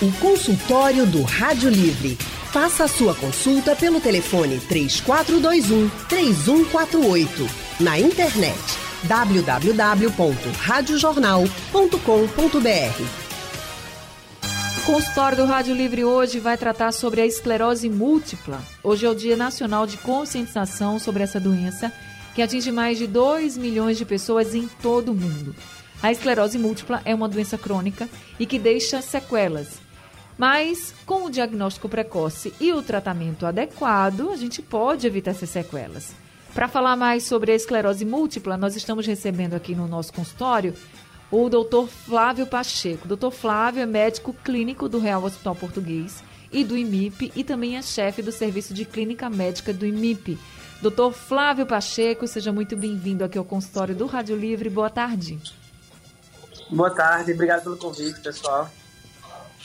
O consultório do Rádio Livre. Faça a sua consulta pelo telefone 3421 3148. Na internet www.radiojornal.com.br. O consultório do Rádio Livre hoje vai tratar sobre a esclerose múltipla. Hoje é o Dia Nacional de Conscientização sobre essa doença, que atinge mais de 2 milhões de pessoas em todo o mundo. A esclerose múltipla é uma doença crônica e que deixa sequelas. Mas com o diagnóstico precoce e o tratamento adequado, a gente pode evitar essas sequelas. Para falar mais sobre a esclerose múltipla, nós estamos recebendo aqui no nosso consultório o Dr. Flávio Pacheco. Dr. Flávio é médico clínico do Real Hospital Português e do IMIP e também é chefe do Serviço de Clínica Médica do IMIP. Dr. Flávio Pacheco, seja muito bem-vindo aqui ao consultório do Rádio Livre. Boa tarde. Boa tarde, obrigado pelo convite, pessoal.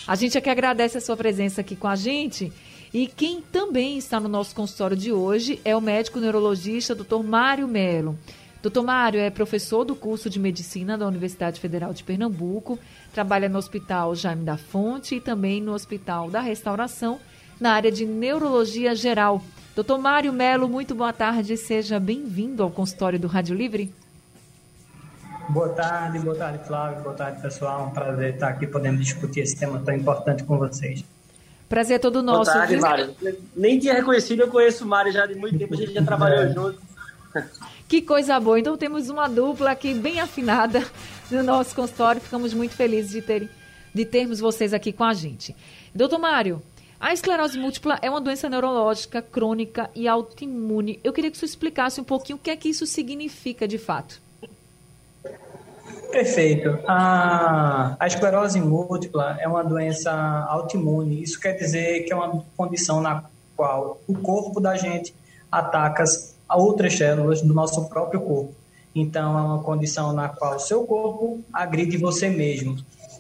A gente aqui agradece a sua presença aqui com a gente. E quem também está no nosso consultório de hoje é o médico neurologista Dr. Mário Melo. Dr. Mário é professor do curso de medicina da Universidade Federal de Pernambuco, trabalha no Hospital Jaime da Fonte e também no Hospital da Restauração, na área de neurologia geral. Dr. Mário Melo, muito boa tarde, seja bem-vindo ao consultório do Rádio Livre. Boa tarde, boa tarde, Flávio, boa tarde, pessoal. É um prazer estar aqui podendo discutir esse tema tão importante com vocês. Prazer é todo nosso. Boa tarde, Mário. Nem tinha reconhecido, eu conheço o Mário já de muito tempo, a gente já trabalhou é. junto. Que coisa boa. Então temos uma dupla aqui bem afinada no nosso consultório. Ficamos muito felizes de, ter, de termos vocês aqui com a gente. Doutor Mário, a esclerose múltipla é uma doença neurológica crônica e autoimune. Eu queria que você explicasse um pouquinho o que é que isso significa de fato. Perfeito. A, a esclerose múltipla é uma doença autoimune. Isso quer dizer que é uma condição na qual o corpo da gente ataca outras células do nosso próprio corpo. Então, é uma condição na qual o seu corpo agride você mesmo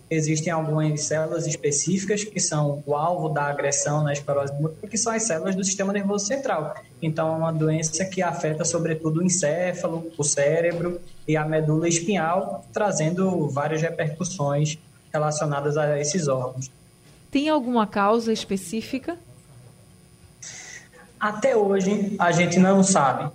existem algumas células específicas que são o alvo da agressão na esclerose múltipla, que são as células do sistema nervoso central. Então, é uma doença que afeta sobretudo o encéfalo, o cérebro e a medula espinhal, trazendo várias repercussões relacionadas a esses órgãos. Tem alguma causa específica? Até hoje, a gente não sabe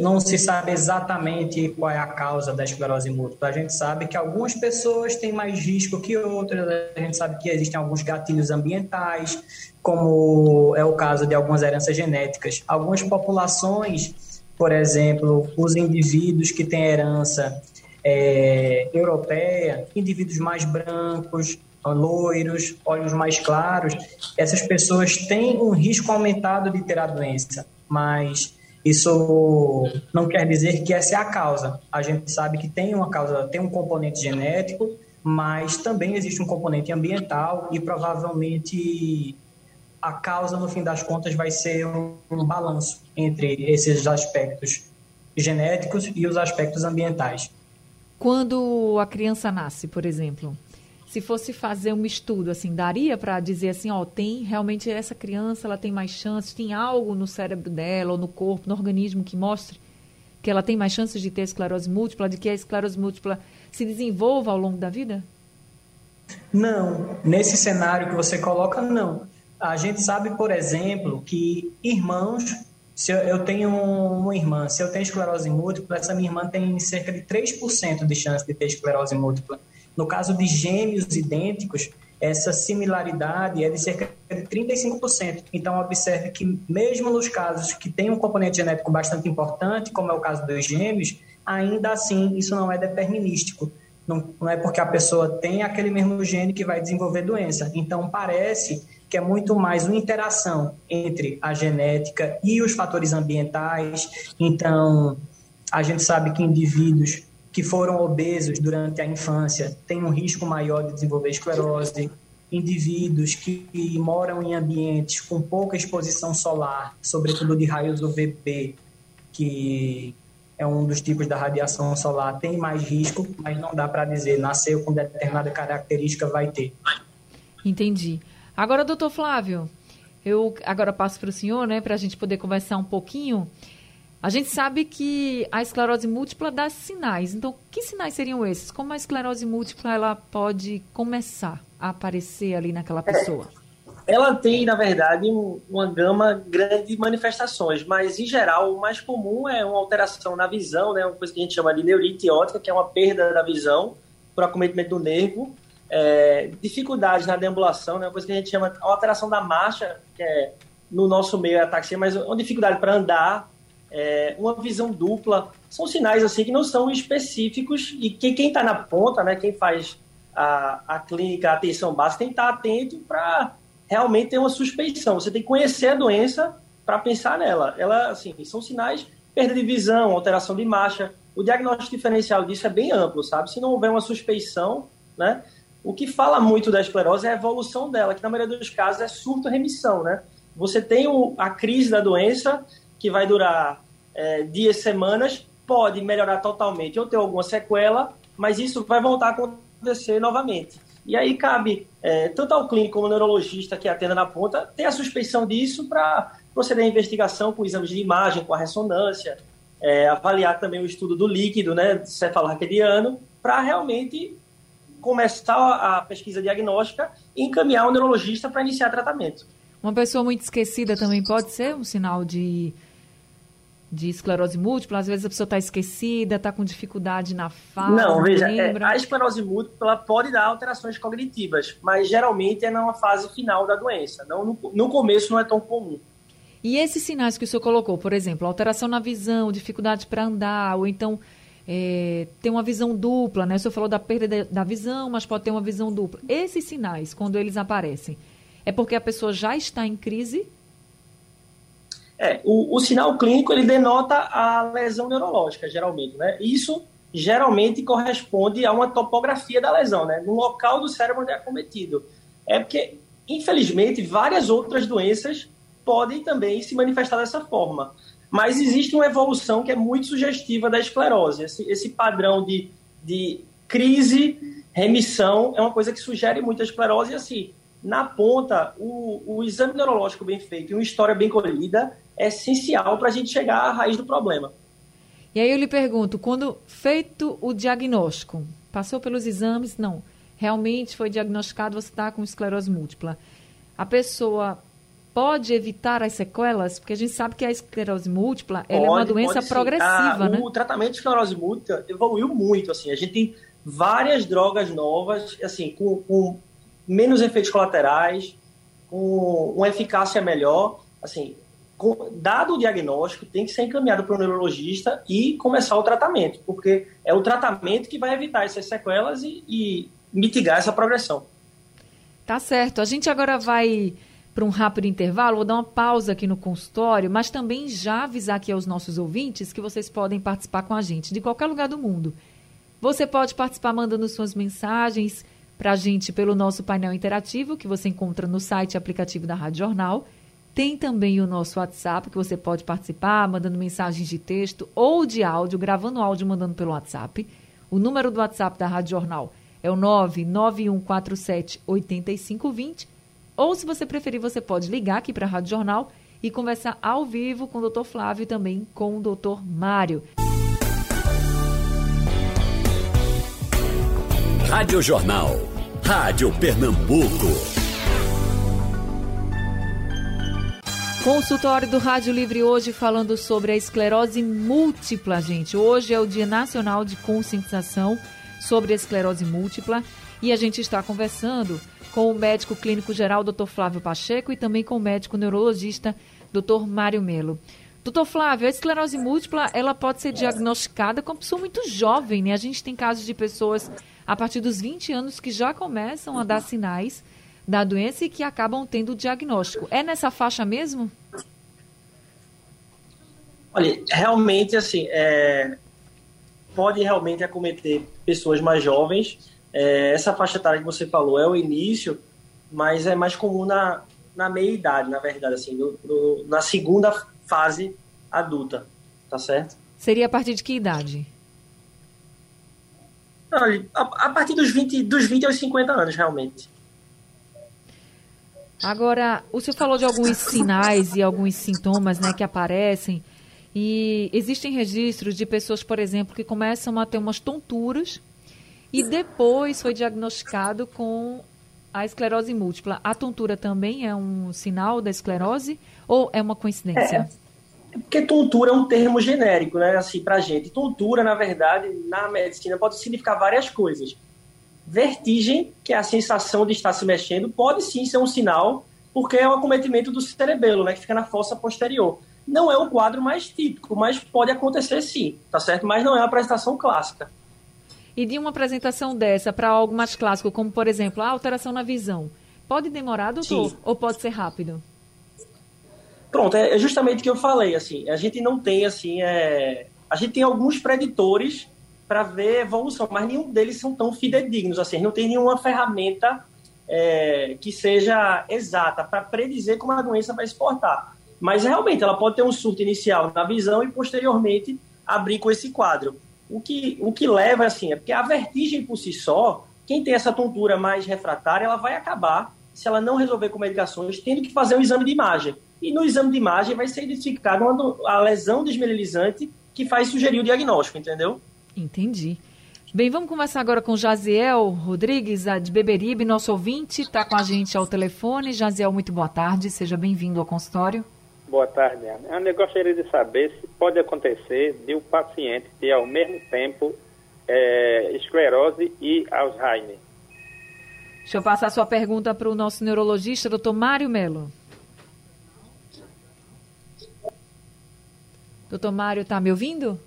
não se sabe exatamente qual é a causa da esclerose múltipla. A gente sabe que algumas pessoas têm mais risco que outras, a gente sabe que existem alguns gatilhos ambientais, como é o caso de algumas heranças genéticas. Algumas populações, por exemplo, os indivíduos que têm herança é, europeia, indivíduos mais brancos, loiros, olhos mais claros, essas pessoas têm um risco aumentado de ter a doença, mas isso não quer dizer que essa é a causa. A gente sabe que tem uma causa, tem um componente genético, mas também existe um componente ambiental e provavelmente a causa, no fim das contas, vai ser um, balanço entre esses aspectos genéticos e os aspectos ambientais. Quando a criança nasce, por exemplo, se fosse fazer um estudo, assim, daria para dizer assim, ó, tem realmente essa criança, ela tem mais chances, tem algo no cérebro dela ou no corpo, no organismo que mostre que ela tem mais chances de ter esclerose múltipla, de que a esclerose múltipla se desenvolva ao longo da vida? Não, nesse cenário que você coloca, não. A gente sabe, por exemplo, que irmãos, se eu tenho uma irmã, se eu tenho esclerose múltipla, essa minha irmã tem cerca de 3% de chance de ter esclerose múltipla. No caso de gêmeos idênticos, essa similaridade é de cerca de 35%. Então, observe que, mesmo nos casos que tem um componente genético bastante importante, como é o caso dos gêmeos, ainda assim isso não é determinístico. Não, não é porque a pessoa tem aquele mesmo gene que vai desenvolver doença. Então, parece que é muito mais uma interação entre a genética e os fatores ambientais. Então, a gente sabe que indivíduos que foram obesos durante a infância têm um risco maior de desenvolver esclerose, indivíduos que moram em ambientes com pouca exposição solar, sobretudo de raios UVB, que é um dos tipos da radiação solar, tem mais risco, mas não dá para dizer, nasceu com determinada característica, vai ter. Entendi. Agora, doutor Flávio, eu agora passo para o senhor, né, para a gente poder conversar um pouquinho. A gente sabe que a esclerose múltipla dá sinais. Então, que sinais seriam esses? Como a esclerose múltipla ela pode começar a aparecer ali naquela pessoa? É, ela tem, na verdade, um, uma gama grande de manifestações, mas em geral o mais comum é uma alteração na visão, né? Uma coisa que a gente chama de neurite ótica, que é uma perda da visão por acometimento do nervo, é, dificuldades na deambulação, né? Uma coisa que a gente chama de alteração da marcha, que é no nosso meio é ataxia, mas uma dificuldade para andar, é, uma visão dupla, são sinais assim que não são específicos e que quem está na ponta, né, quem faz a, a clínica, a atenção básica, tem que estar tá atento para realmente ter uma suspeição. Você tem que conhecer a doença para pensar nela. Ela, assim, são sinais perda de visão, alteração de marcha. O diagnóstico diferencial disso é bem amplo, sabe? Se não houver uma suspeição, né? O que fala muito da esclerose é a evolução dela, que na maioria dos casos é surto-remissão, né? Você tem o, a crise da doença, que vai durar é, dias, semanas, pode melhorar totalmente ou ter alguma sequela, mas isso vai voltar a acontecer novamente. E aí cabe é, tanto ao clínico como ao neurologista que atenda na ponta ter a suspeição disso para proceder à investigação com exames de imagem, com a ressonância, é, avaliar também o estudo do líquido, né, cefalorraquidiano, para realmente começar a pesquisa diagnóstica e encaminhar o neurologista para iniciar tratamento. Uma pessoa muito esquecida também pode ser um sinal de de esclerose múltipla, às vezes a pessoa está esquecida, está com dificuldade na fala. Não, veja, é, a esclerose múltipla pode dar alterações cognitivas, mas geralmente é na fase final da doença. Não, no, no começo não é tão comum. E esses sinais que o senhor colocou, por exemplo, alteração na visão, dificuldade para andar, ou então é, ter uma visão dupla, né? O senhor falou da perda de, da visão, mas pode ter uma visão dupla. Esses sinais, quando eles aparecem, é porque a pessoa já está em crise é, o, o, sinal clínico ele denota a lesão neurológica, geralmente, né? Isso geralmente corresponde a uma topografia da lesão, né? No local do cérebro onde é acometido. É porque, infelizmente, várias outras doenças podem também se manifestar dessa forma. Mas existe uma evolução que é muito sugestiva da esclerose. Esse, esse padrão de, de crise, remissão, é uma coisa que sugere muito a esclerose. E, assim, na ponta, o, o exame neurológico bem feito e uma história bem colhida é essencial para a gente chegar à raiz do problema. E aí eu lhe pergunto, quando feito o diagnóstico, passou pelos exames, não, realmente foi diagnosticado, você está com esclerose múltipla. A pessoa pode evitar as sequelas? Porque a gente sabe que a esclerose múltipla pode, é uma doença progressiva, ah, né? O tratamento de esclerose múltipla evoluiu muito, assim, a gente tem várias drogas novas, assim, com, com menos efeitos colaterais, com uma eficácia melhor, assim, dado o diagnóstico, tem que ser encaminhado para o neurologista e começar o tratamento, porque é o tratamento que vai evitar essas sequelas e, e mitigar essa progressão. Tá certo. A gente agora vai para um rápido intervalo, vou dar uma pausa aqui no consultório, mas também já avisar aqui aos nossos ouvintes que vocês podem participar com a gente de qualquer lugar do mundo. Você pode participar mandando suas mensagens para a gente pelo nosso painel interativo que você encontra no site e aplicativo da Rádio Jornal tem também o nosso WhatsApp, que você pode participar, mandando mensagens de texto ou de áudio, gravando áudio, mandando pelo WhatsApp. O número do WhatsApp da Rádio Jornal é o 99147 8520. Ou, se você preferir, você pode ligar aqui para a Rádio Jornal e conversar ao vivo com o Dr. Flávio e também com o Dr. Mário. Rádio Jornal. Rádio Pernambuco. Consultório do Rádio Livre hoje falando sobre a esclerose múltipla, gente. Hoje é o Dia Nacional de Conscientização sobre a esclerose múltipla e a gente está conversando com o médico clínico geral, Dr. Flávio Pacheco, e também com o médico neurologista, Dr. Mário Melo. Doutor Flávio, a esclerose múltipla, ela pode ser diagnosticada com uma pessoa muito jovem, né? A gente tem casos de pessoas a partir dos 20 anos que já começam a dar sinais da doença e que acabam tendo o diagnóstico. É nessa faixa mesmo? Olha, realmente, assim, é, pode realmente acometer pessoas mais jovens. É, essa faixa etária que você falou é o início, mas é mais comum na, na meia-idade, na verdade, assim, no, no, na segunda fase adulta, tá certo? Seria a partir de que idade? Olha, a, a partir dos 20, dos 20 aos 50 anos, realmente. Agora, o senhor falou de alguns sinais e alguns sintomas né, que aparecem. E existem registros de pessoas, por exemplo, que começam a ter umas tonturas e depois foi diagnosticado com a esclerose múltipla. A tontura também é um sinal da esclerose ou é uma coincidência? É, porque tontura é um termo genérico, né, assim, pra gente. Tontura, na verdade, na medicina pode significar várias coisas. Vertigem, que é a sensação de estar se mexendo, pode sim ser um sinal, porque é o acometimento do cerebelo, né, que fica na fossa posterior. Não é o quadro mais típico, mas pode acontecer sim, tá certo? Mas não é a apresentação clássica. E de uma apresentação dessa para algo mais clássico, como por exemplo a alteração na visão, pode demorar, doutor? Sim. Ou pode ser rápido? Pronto, é justamente o que eu falei, assim, a gente não tem, assim, é... a gente tem alguns preditores para ver evolução, mas nenhum deles são tão fidedignos, assim, não tem nenhuma ferramenta é, que seja exata para predizer como a doença vai se portar. Mas realmente ela pode ter um surto inicial na visão e posteriormente abrir com esse quadro. O que, o que leva assim é porque a vertigem por si só, quem tem essa tontura mais refratária, ela vai acabar, se ela não resolver com medicações, tendo que fazer um exame de imagem. E no exame de imagem vai ser identificada a lesão desmineralizante que faz sugerir o diagnóstico, entendeu? Entendi. Bem, vamos conversar agora com Jaziel Rodrigues, de Beberibe, nosso ouvinte, está com a gente ao telefone. Jaziel, muito boa tarde, seja bem-vindo ao consultório. Boa tarde, Ana. Eu gostaria de saber se pode acontecer de o um paciente ter ao mesmo tempo é, esclerose e Alzheimer. Deixa eu passar a sua pergunta para o nosso neurologista, doutor Mário Melo. Doutor Mário, está me ouvindo?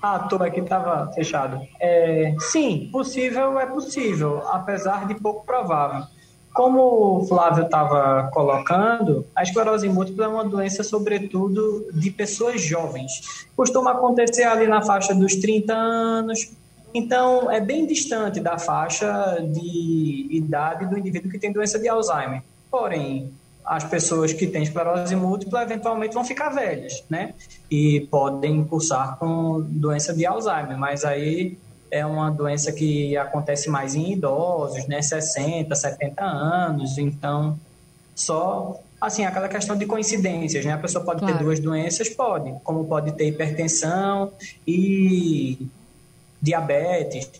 Ah, estou aqui, estava fechado. É, sim, possível é possível, apesar de pouco provável. Como o Flávio estava colocando, a esclerose múltipla é uma doença, sobretudo, de pessoas jovens. Costuma acontecer ali na faixa dos 30 anos, então é bem distante da faixa de idade do indivíduo que tem doença de Alzheimer. Porém, as pessoas que têm esclerose múltipla eventualmente vão ficar velhas, né? E podem cursar com doença de Alzheimer, mas aí é uma doença que acontece mais em idosos, né, 60, 70 anos, então só assim, aquela questão de coincidências, né? A pessoa pode claro. ter duas doenças, pode, como pode ter hipertensão e diabetes,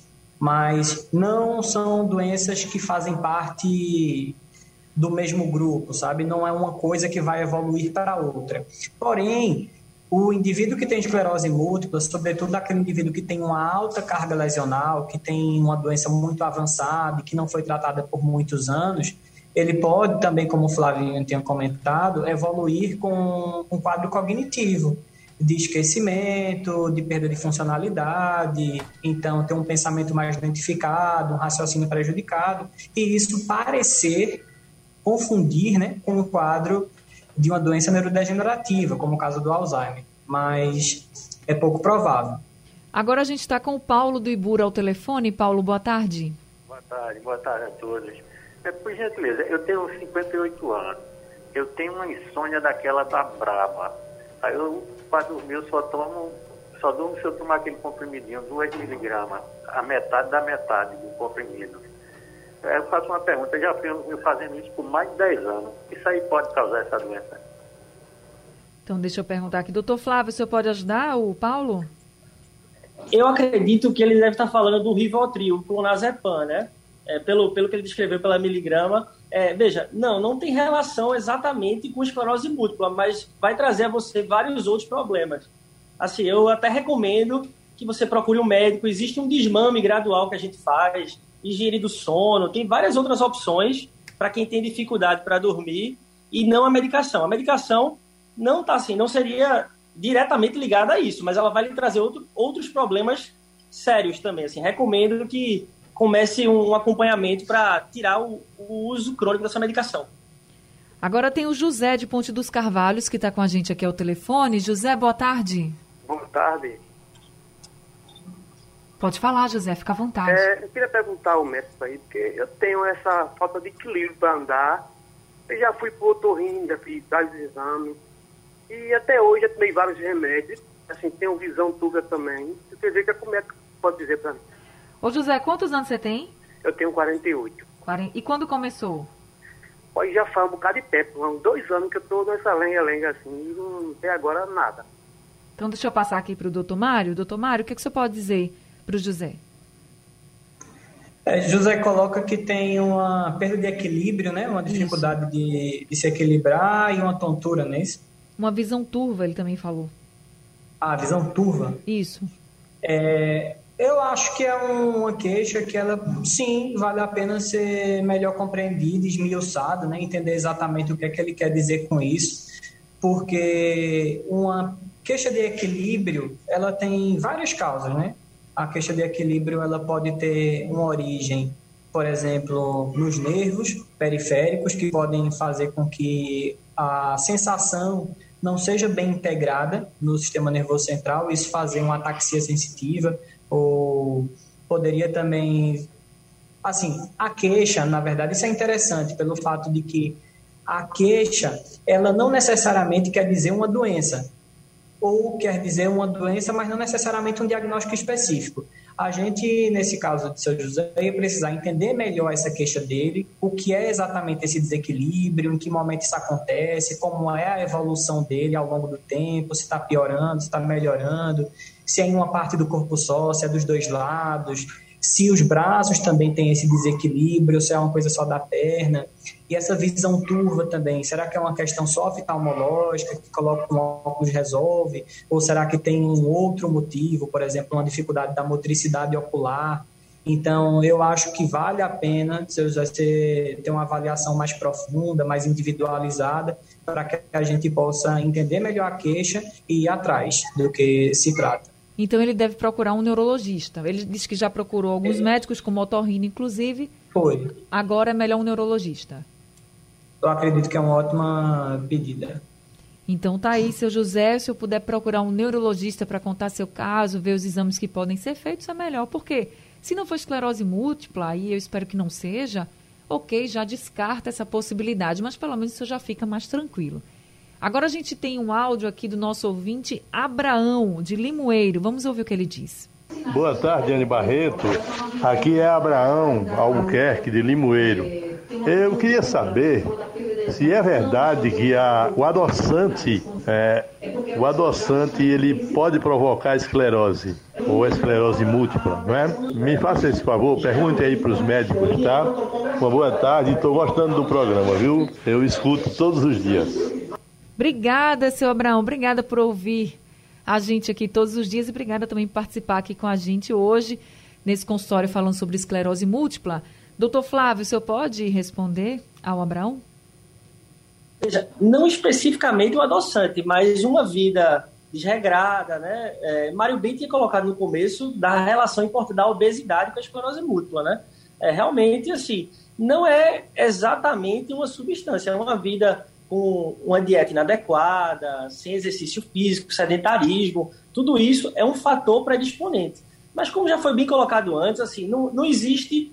mas não são doenças que fazem parte do mesmo grupo, sabe? Não é uma coisa que vai evoluir para outra. Porém, o indivíduo que tem esclerose múltipla, sobretudo aquele indivíduo que tem uma alta carga lesional, que tem uma doença muito avançada e que não foi tratada por muitos anos, ele pode também, como o Flavinho tinha comentado, evoluir com um quadro cognitivo, de esquecimento, de perda de funcionalidade, então ter um pensamento mais identificado, um raciocínio prejudicado, e isso parecer confundir né, com o quadro de uma doença neurodegenerativa, como o caso do Alzheimer, mas é pouco provável. Agora a gente está com o Paulo do Ibura ao telefone. Paulo, boa tarde. Boa tarde, boa tarde a todos. É, por gentileza, eu tenho 58 anos. Eu tenho uma insônia daquela da braba. Aí eu, para dormir, eu só tomo, só durmo se eu tomar aquele comprimidinho, 2 miligramas, a metade da metade do comprimido. É, eu faço uma pergunta, eu já venho fazendo isso por mais de 10 anos. Isso aí pode causar essa doença? Então, deixa eu perguntar aqui. Doutor Flávio, o senhor pode ajudar o Paulo? Eu acredito que ele deve estar falando do Rivotril, o clonazepam, né? É, pelo, pelo que ele descreveu pela miligrama. É, veja, não, não tem relação exatamente com esclerose múltipla, mas vai trazer a você vários outros problemas. Assim, eu até recomendo que você procure um médico. Existe um desmame gradual que a gente faz, higiene do sono, tem várias outras opções para quem tem dificuldade para dormir e não a medicação. A medicação não tá assim, não seria diretamente ligada a isso, mas ela vai lhe trazer outro, outros problemas sérios também. Assim, recomendo que comece um acompanhamento para tirar o, o, uso crônico dessa medicação. Agora tem o José de Ponte dos Carvalhos que está com a gente aqui ao telefone. José, boa tarde. Boa tarde. Pode falar, José, fica à vontade. É, eu queria perguntar ao médico aí, porque eu tenho essa falta de equilíbrio para andar. Eu já fui para o otorrino, já fiz vários exames. E até hoje eu tomei vários remédios. Assim, tenho visão turva também. Eu queria ver como é que pode dizer para mim. Ô José, quantos anos você tem? Eu tenho 48. E quando começou? Pode já faz um bocado de tempo. Há dois anos que eu estou nessa lenga-lenga assim. E não tem agora nada. Então, deixa eu passar aqui para o doutor Mário. Doutor Mário, o que, que você pode dizer para o José? É, José coloca que tem uma perda de equilíbrio, né? Uma dificuldade de, de, se equilibrar e uma tontura, não é isso? Uma visão turva, ele também falou. Ah, visão turva? Isso. É, eu acho que é uma queixa que ela, sim, vale a pena ser melhor compreendida, esmiuçada, né? Entender exatamente o que é que ele quer dizer com isso. Porque uma queixa de equilíbrio, ela tem várias causas, né? A queixa de equilíbrio ela pode ter uma origem, por exemplo, nos nervos periféricos, que podem fazer com que a sensação não seja bem integrada no sistema nervoso central, isso fazer uma ataxia sensitiva, ou poderia também. Assim, a queixa, na verdade, isso é interessante pelo fato de que a queixa, ela não necessariamente quer dizer uma doença ou quer dizer uma doença, mas não necessariamente um diagnóstico específico. A gente, nesse caso de seu José, ia precisar entender melhor essa queixa dele, o que é exatamente esse desequilíbrio, em que momento isso acontece, como é a evolução dele ao longo do tempo, se está piorando, se está melhorando, se é em uma parte do corpo só, se é dos dois lados, se os braços também têm esse desequilíbrio, se é uma coisa só da perna. E essa visão turva também, será que é uma questão só oftalmológica, que coloca um óculos resolve? Ou será que tem um outro motivo, por exemplo, uma dificuldade da motricidade ocular? Então, eu acho que vale a pena você ter uma avaliação mais profunda, mais individualizada, para que a gente possa entender melhor a queixa e ir atrás do que se trata. Então ele deve procurar um neurologista. Ele disse que já procurou alguns é. médicos, como otorrino, inclusive. Foi. Agora é melhor um neurologista. Eu acredito que é uma ótima pedida. Então tá aí, seu José, se eu puder procurar um neurologista para contar seu caso, ver os exames que podem ser feitos, é melhor. Porque se não for esclerose múltipla, e eu espero que não seja, ok, já descarta essa possibilidade, mas pelo menos isso já fica mais tranquilo. Agora a gente tem um áudio aqui do nosso ouvinte Abraão, de Limoeiro. Vamos ouvir o que ele diz. Boa tarde, Anne Barreto. Aqui é Abraão Albuquerque, de Limoeiro. Eu queria saber se é verdade que a, o adoçante, é, o adoçante ele pode provocar esclerose ou esclerose múltipla, não é? Me faça esse favor, pergunte aí para os médicos, tá? Uma boa tarde, estou gostando do programa, viu? Eu escuto todos os dias. Obrigada, seu Abraão. Obrigada por ouvir a gente aqui todos os dias e obrigada também por participar aqui com a gente hoje nesse consultório falando sobre esclerose múltipla. Doutor Flávio, o senhor pode responder ao Abraão? Veja, não especificamente o adoçante, mas uma vida desregrada, né? É, Mário bem tinha colocado no começo da relação importante da obesidade com a esclerose múltipla, né? É, realmente, assim, não é exatamente uma substância, é uma vida com uma dieta inadequada, sem exercício físico, sedentarismo, tudo isso é um fator predisponente. Mas como já foi bem colocado antes, assim, não, não existe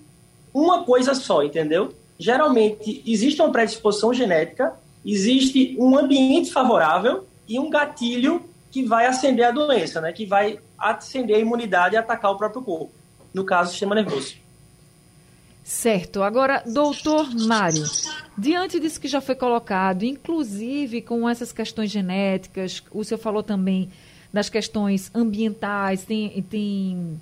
uma coisa só, entendeu? Geralmente existe uma predisposição genética, existe um ambiente favorável e um gatilho que vai acender a doença, né? Que vai acender a imunidade e atacar o próprio corpo. No caso, o sistema nervoso. Certo. Agora, doutor Mário, diante disso que já foi colocado, inclusive com essas questões genéticas, o senhor falou também das questões ambientais, tem, tem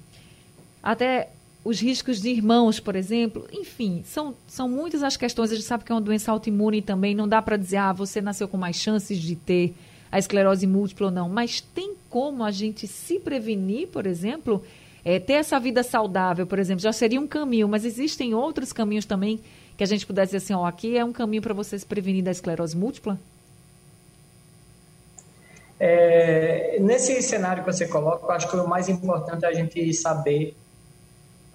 até os riscos de irmãos, por exemplo. Enfim, são, são muitas as questões. A gente sabe que é uma doença autoimune também, não dá para dizer, ah, você nasceu com mais chances de ter a esclerose múltipla ou não. Mas tem como a gente se prevenir, por exemplo, é, ter essa vida saudável, por exemplo, já seria um caminho, mas existem outros caminhos também que a gente pudesse dizer assim, ó, aqui é um caminho para você se prevenir da esclerose múltipla? É, nesse cenário que você coloca, eu acho que o mais importante é a gente saber.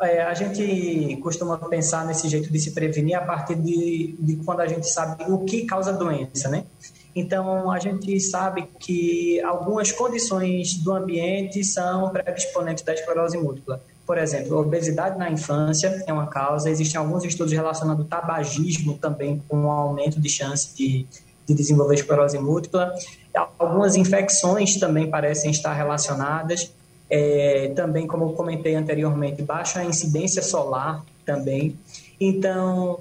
É, a gente costuma pensar nesse jeito de se prevenir a partir de, de quando a gente sabe o que causa a doença, né? Então, a gente sabe que algumas condições do ambiente são predisponentes da esclerose múltipla. Por exemplo, obesidade na infância é uma causa. Existem alguns estudos relacionando o tabagismo também com um aumento de chance de, de desenvolver esclerose múltipla. Algumas infecções também parecem estar relacionadas. É, também, como eu comentei anteriormente, baixa incidência solar também. Então,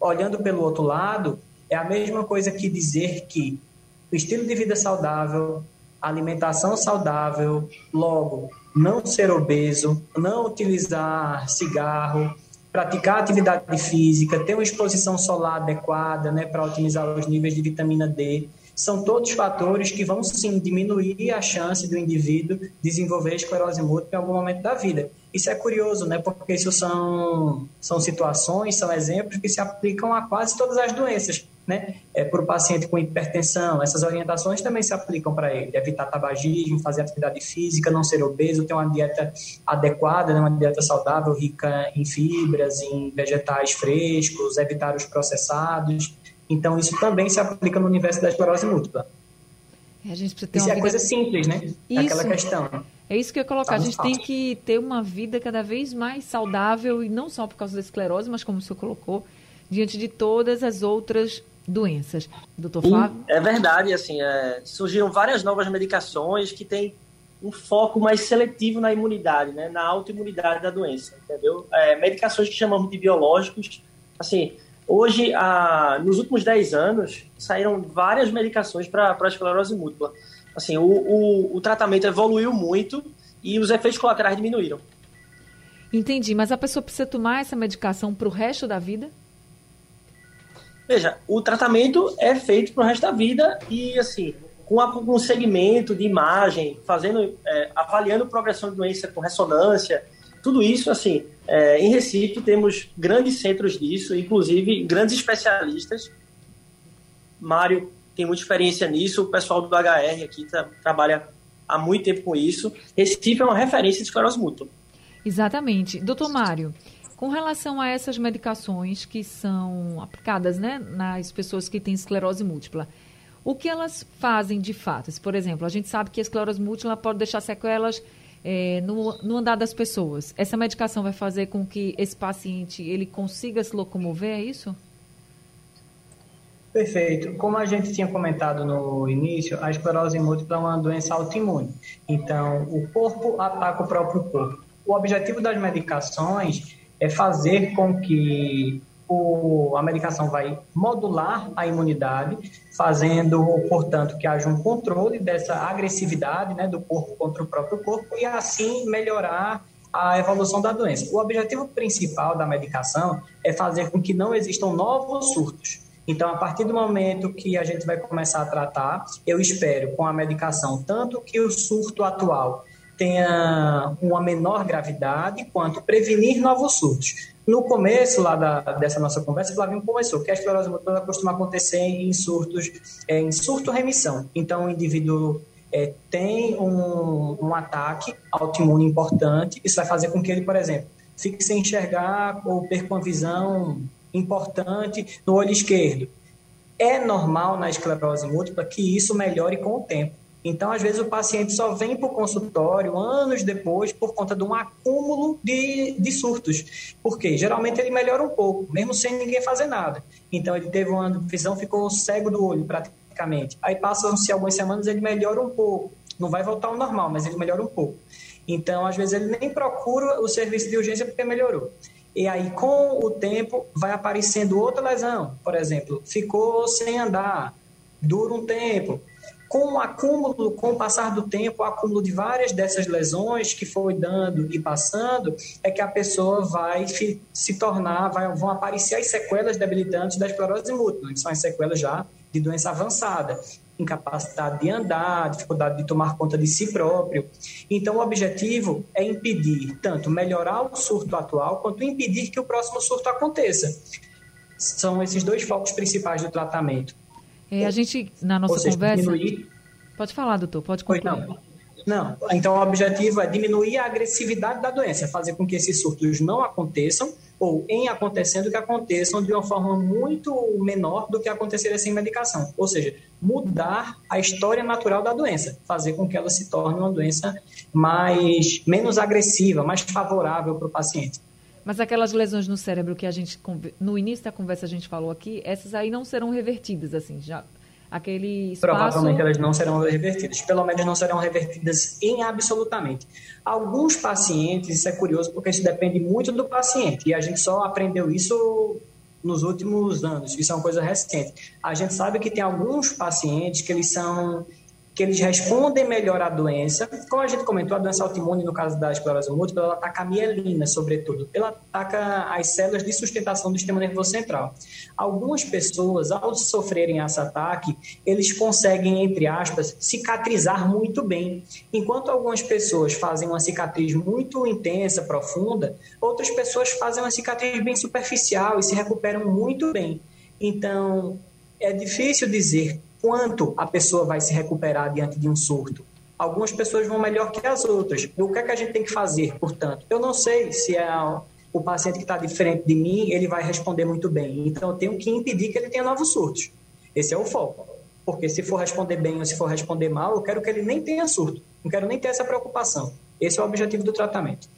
olhando pelo outro lado, é a mesma coisa que dizer que o estilo de vida saudável, alimentação saudável, logo, não ser obeso, não utilizar cigarro, praticar atividade física, ter uma exposição solar adequada né, para otimizar os níveis de vitamina D são todos fatores que vão sim diminuir a chance do indivíduo desenvolver esclerose múltipla em algum momento da vida. Isso é curioso, né? Porque isso são, são situações, são exemplos que se aplicam a quase todas as doenças, né? É, para o paciente com hipertensão, essas orientações também se aplicam para ele. Evitar tabagismo, fazer atividade física, não ser obeso, ter uma dieta adequada, né? uma dieta saudável, rica em fibras, em vegetais frescos, evitar os processados. Então, isso também se aplica no universo da esclerose múltipla. É, a gente precisa ter isso uma é vida... coisa simples, né? É Isso. aquela questão. É isso que eu ia colocar. Tá a gente tem que ter uma vida cada vez mais saudável, e não só por causa da esclerose, mas como o senhor colocou, diante de todas as outras doenças. Doutor Flávio? É verdade, assim, é, surgiram várias novas medicações que têm um foco mais seletivo na imunidade, né, na autoimunidade da doença, entendeu? É, medicações que chamamos de biológicos, assim, hoje, a, nos últimos 10 anos, saíram várias medicações para a esclerose múltipla. Assim, o, o, o tratamento evoluiu muito e os efeitos colaterais diminuíram. Entendi, mas a pessoa precisa tomar essa medicação para o resto da vida? Veja, o tratamento é feito para o resto da vida e, assim, com, a, com um segmento de imagem, fazendo, é, avaliando progressão de doença com ressonância, tudo isso, assim, é, em Recife temos grandes centros disso, inclusive grandes especialistas. Mário tem muita experiência nisso, o pessoal do HR aqui tra trabalha há muito tempo com isso. Recife é uma referência de esclerose. Exatamente. Doutor Mário, com relação a essas medicações que são aplicadas né, nas pessoas que têm esclerose múltipla, o que elas fazem de fato? Por exemplo, a gente sabe que a esclerose múltipla pode deixar sequelas é, no, no andar das pessoas. Essa medicação vai fazer com que esse paciente ele consiga se locomover, é isso? Perfeito. Como a gente tinha comentado no início, a esclerose múltipla é uma doença autoimune. Então, o corpo ataca o próprio corpo. O objetivo das medicações é fazer com que o, a medicação vai modular a imunidade, fazendo, portanto, que haja um controle dessa agressividade né, do corpo contra o próprio corpo e assim melhorar a evolução da doença. O objetivo principal da medicação é fazer com que não existam novos surtos. Então, a partir do momento que a gente vai começar a tratar, eu espero com a medicação tanto que o surto atual tenha uma menor gravidade, quanto prevenir novos surtos. No começo lá da, dessa nossa conversa, o Flavinho começou que a esclerose múltipla costuma acontecer em surtos, é, em surto-remissão. Então, o indivíduo é, tem um, um ataque autoimune importante, isso vai fazer com que ele, por exemplo, fique sem enxergar ou perca uma visão importante no olho esquerdo. É normal na esclerose múltipla que isso melhore com o tempo. Então, às vezes, o paciente só vem para o consultório anos depois por conta de um acúmulo de, de surtos. Porque geralmente ele melhora um pouco, mesmo sem ninguém fazer nada. Então, ele teve uma visão, ficou cego do olho praticamente. Aí passam-se algumas semanas, ele melhora um pouco. Não vai voltar ao normal, mas ele melhora um pouco. Então, às vezes, ele nem procura o serviço de urgência porque melhorou. E aí, com o tempo, vai aparecendo outra lesão. Por exemplo, ficou sem andar, dura um tempo. Com o acúmulo, com o passar do tempo, o acúmulo de várias dessas lesões que foi dando e passando, é que a pessoa vai se tornar, vai, vão aparecer as sequelas debilitantes da esclerose múltipla, que são as sequelas já de doença avançada incapacidade de andar, dificuldade de tomar conta de si próprio. Então, o objetivo é impedir tanto melhorar o surto atual, quanto impedir que o próximo surto aconteça. São esses dois focos principais do tratamento. É, a gente, na nossa seja, conversa. diminuir... Pode falar, doutor, pode Pois concluir. não. Não, então o objetivo é diminuir a agressividade da doença, fazer com que esses surtos não aconteçam, ou em acontecendo, que aconteçam de uma forma muito menor do que aconteceria sem medicação. Ou seja, mudar a história natural da doença, fazer com que ela se torne uma doença mais menos agressiva, mais favorável para o paciente. Mas aquelas lesões no cérebro que a gente, no início da conversa a gente falou aqui, essas aí não serão revertidas, assim, já aquele espaço... Provavelmente elas não serão revertidas, pelo menos não serão revertidas em absolutamente. Alguns pacientes, isso é curioso porque isso depende muito do paciente, e a gente só aprendeu isso nos últimos anos, isso é uma coisa recente. A gente sabe que tem alguns pacientes que eles são que eles respondem melhor à doença. Como a gente comentou, a doença autoimune, no caso da esclerose múltipla, ela ataca a mielina, sobretudo. Ela ataca as células de sustentação do sistema nervoso central. Algumas pessoas, ao sofrerem esse ataque, eles conseguem, entre aspas, cicatrizar muito bem. Enquanto algumas pessoas fazem uma cicatriz muito intensa, profunda, outras pessoas fazem uma cicatriz bem superficial e se recuperam muito bem. Então, é difícil dizer quanto a pessoa vai se recuperar diante de um surto. Algumas pessoas vão melhor que as outras. O que é que a gente tem que fazer, portanto? Eu não sei se é o paciente que está diferente de mim, ele vai responder muito bem. Então, eu tenho que impedir que ele tenha novos surtos. Esse é o foco. Porque se for responder bem ou se for responder mal, eu quero que ele nem tenha surto. Não quero nem ter essa preocupação. Esse é o objetivo do tratamento.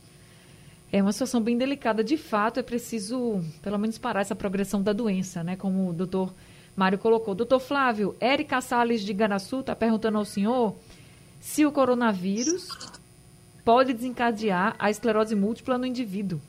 É uma situação bem delicada. De fato, é preciso, pelo menos, parar essa progressão da doença, né? Como o doutor Mário colocou. Doutor Flávio, Érica Salles de Ganaçu está perguntando ao senhor se o coronavírus pode desencadear a esclerose múltipla no indivíduo.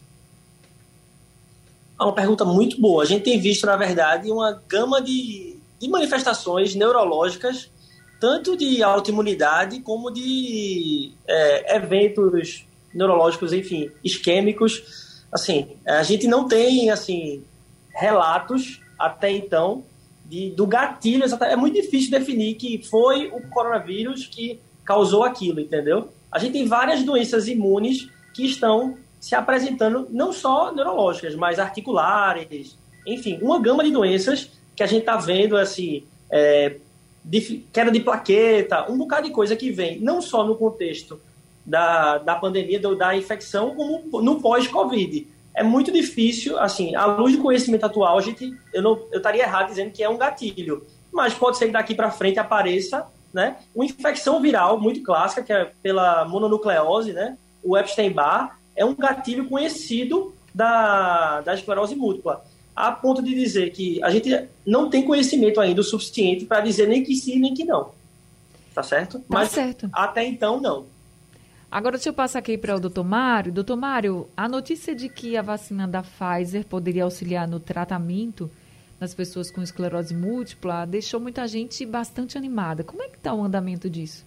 É uma pergunta muito boa. A gente tem visto, na verdade, uma gama de, de manifestações neurológicas, tanto de autoimunidade como de é, eventos neurológicos, enfim, isquêmicos. Assim, a gente não tem assim relatos até então de, do gatilho, é muito difícil definir que foi o coronavírus que causou aquilo, entendeu? A gente tem várias doenças imunes que estão se apresentando, não só neurológicas, mas articulares, enfim, uma gama de doenças que a gente está vendo, assim, é, de, queda de plaqueta, um bocado de coisa que vem, não só no contexto da, da pandemia, da infecção, como no pós-Covid é muito difícil, assim, à luz do conhecimento atual, a gente, eu não, eu estaria errado dizendo que é um gatilho, mas pode ser que daqui para frente apareça, né, uma infecção viral muito clássica, que é pela mononucleose, né, o Epstein-Barr, é um gatilho conhecido da, da esclerose múltipla, a ponto de dizer que a gente não tem conhecimento ainda o suficiente para dizer nem que sim, nem que não. Tá certo? Tá Mas certo. até então, não. Agora, deixa eu passar aqui para o doutor Mário. Doutor Mário, a notícia de que a vacina da Pfizer poderia auxiliar no tratamento das pessoas com esclerose múltipla deixou muita gente bastante animada. Como é que está o andamento disso?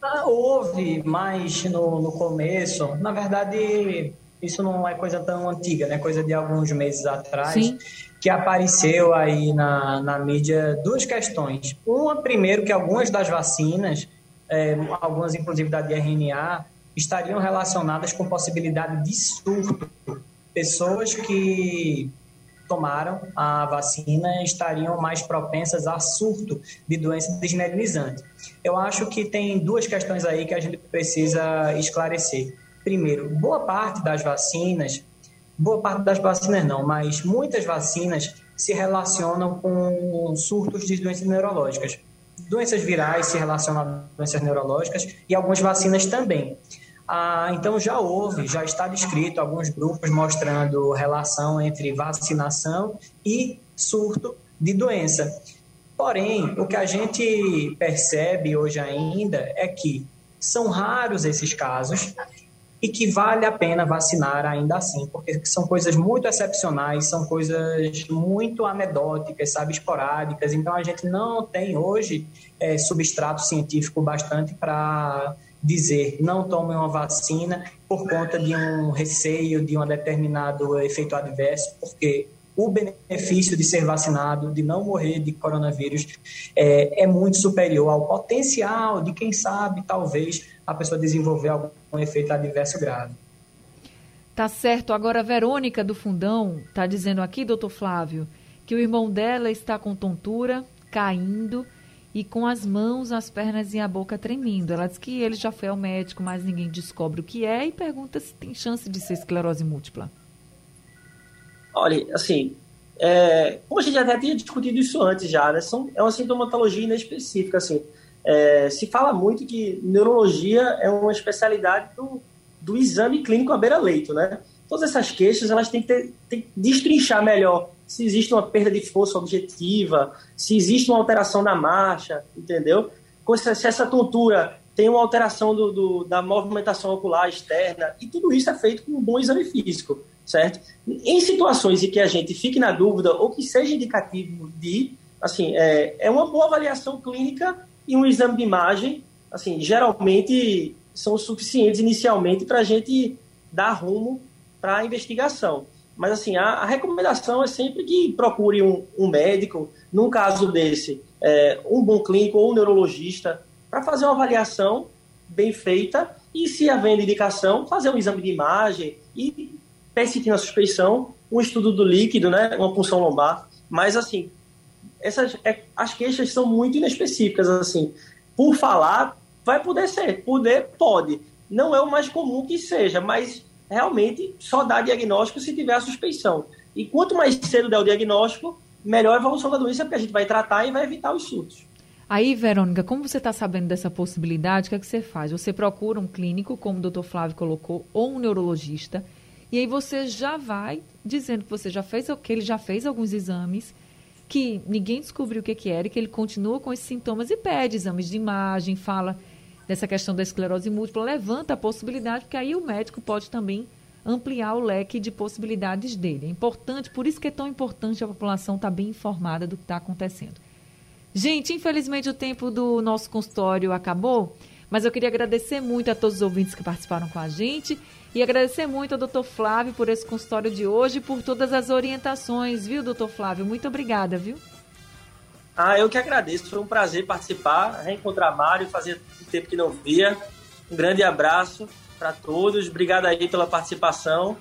Ah, houve mais no, no começo. Na verdade, isso não é coisa tão antiga, né? Coisa de alguns meses atrás. Sim. Que apareceu aí na, na mídia duas questões. Uma, primeiro, que algumas das vacinas é, algumas inclusive da de RNA, estariam relacionadas com possibilidade de surto. Pessoas que tomaram a vacina estariam mais propensas a surto de doença desmielinizante. Eu acho que tem duas questões aí que a gente precisa esclarecer. Primeiro, boa parte das vacinas, boa parte das vacinas não, mas muitas vacinas se relacionam com surtos de doenças neurológicas doenças virais se relacionam a doenças neurológicas e algumas vacinas também. Ah, então já houve, já está descrito alguns grupos mostrando relação entre vacinação e surto de doença. Porém, o que a gente percebe hoje ainda é que são raros esses casos e que vale a pena vacinar ainda assim, porque são coisas muito excepcionais, são coisas muito anedóticas, sabe, esporádicas. Então a gente não tem hoje é, substrato científico bastante para dizer não tome uma vacina por conta de um receio de um determinado efeito adverso, porque o benefício de ser vacinado, de não morrer de coronavírus, é, é muito superior ao potencial de, quem sabe, talvez a pessoa desenvolver algum efeito adverso grave. Tá certo. Agora, a Verônica do Fundão está dizendo aqui, doutor Flávio, que o irmão dela está com tontura, caindo e com as mãos, as pernas e a boca tremendo. Ela diz que ele já foi ao médico, mas ninguém descobre o que é e pergunta se tem chance de ser esclerose múltipla. Olha, assim, é, como a gente até tinha discutido isso antes já, né? São, é uma sintomatologia inespecífica, assim. É, se fala muito que neurologia é uma especialidade do, do exame clínico à beira-leito, né? Todas essas queixas, elas têm que, ter, têm que destrinchar melhor se existe uma perda de força objetiva, se existe uma alteração na marcha, entendeu? Se essa tontura tem uma alteração do, do, da movimentação ocular externa, e tudo isso é feito com um bom exame físico, certo? Em situações em que a gente fique na dúvida ou que seja indicativo de assim, é, é uma boa avaliação clínica e um exame de imagem, assim, geralmente são suficientes inicialmente para a gente dar rumo para a investigação. Mas, assim, a, a, recomendação é sempre que procure um, um médico, num caso desse, é, um bom clínico ou um neurologista, para fazer uma avaliação bem feita e, se havendo indicação, fazer um exame de imagem e, persistindo a suspeição, um estudo do líquido, né, uma punção lombar. Mas, assim, essas, é, as queixas são muito inespecíficas, assim. Por falar, vai poder ser, poder, pode. Não é o mais comum que seja, mas realmente só dá diagnóstico se tiver a suspeição. E quanto mais cedo der o diagnóstico, melhor a evolução da doença, porque a gente vai tratar e vai evitar os surtos. Aí, Verônica, como você está sabendo dessa possibilidade, o que, é que você faz? Você procura um clínico, como o doutor Flávio colocou, ou um neurologista, e aí você já vai dizendo que você já fez, que ele já fez alguns exames, que ninguém descobriu o que, que era, e que ele continua com esses sintomas e pede exames de imagem, fala dessa questão da esclerose múltipla, levanta a possibilidade, porque aí o médico pode também ampliar o leque de possibilidades dele. É importante, por isso que é tão importante a população estar tá bem informada do que está acontecendo. Gente, infelizmente o tempo do nosso consultório acabou, mas eu queria agradecer muito a todos os ouvintes que participaram com a gente e agradecer muito ao doutor Flávio por esse consultório de hoje e por todas as orientações, viu, doutor Flávio? Muito obrigada, viu? Ah, eu que agradeço. Foi um prazer participar, reencontrar Mário, fazia tempo que não via. Um grande abraço para todos. Obrigado aí pela participação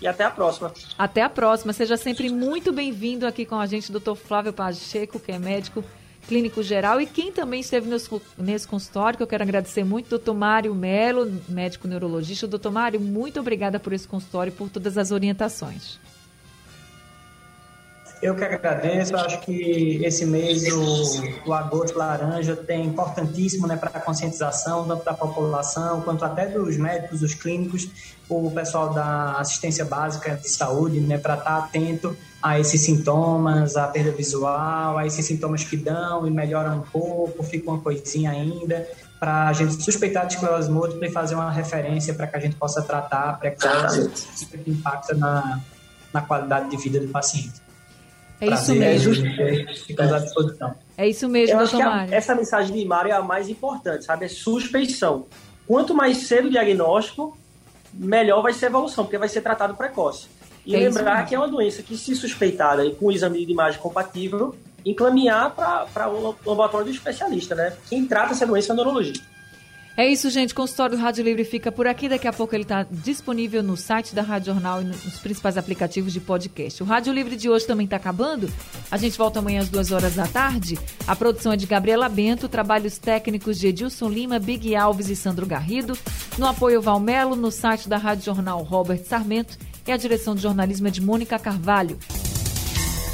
e até a próxima. Até a próxima. Seja sempre muito bem-vindo aqui com a gente, doutor Flávio Pacheco, que é médico clínico geral e quem também esteve nesse consultório, que eu quero agradecer muito, doutor Mário Melo, médico neurologista. Doutor Mário, muito obrigada por esse consultório e por todas as orientações. Eu que agradeço, acho que esse mês, o, o agosto laranja, tem importantíssimo né, para a conscientização, tanto da população quanto até dos médicos, dos clínicos, o pessoal da assistência básica de saúde, né, para estar tá atento a esses sintomas, a perda visual, a esses sintomas que dão e melhoram um pouco, fica uma coisinha ainda, para a gente suspeitar de esclerose múltipla e fazer uma referência para que a gente possa tratar precoce, que impacta na, na qualidade de vida do paciente. É isso mesmo. Ficamos à disposição. É isso mesmo, Eu acho que a, essa mensagem de Mário é a mais importante, sabe? É suspeição. Quanto mais cedo o diagnóstico, melhor vai ser a evolução, porque vai ser tratado precoce. E é lembrar que é uma doença que, se suspeitada e com o exame de imagem compatível, encaminhar para o laboratório do especialista, né? Quem trata essa doença é o neurologista. É isso, gente. Consultório do Rádio Livre fica por aqui. Daqui a pouco ele está disponível no site da Rádio Jornal e nos principais aplicativos de podcast. O Rádio Livre de hoje também está acabando. A gente volta amanhã às duas horas da tarde. A produção é de Gabriela Bento, trabalhos técnicos de Edilson Lima, Big Alves e Sandro Garrido. No apoio Valmelo, no site da Rádio Jornal Robert Sarmento e a direção de jornalismo é de Mônica Carvalho.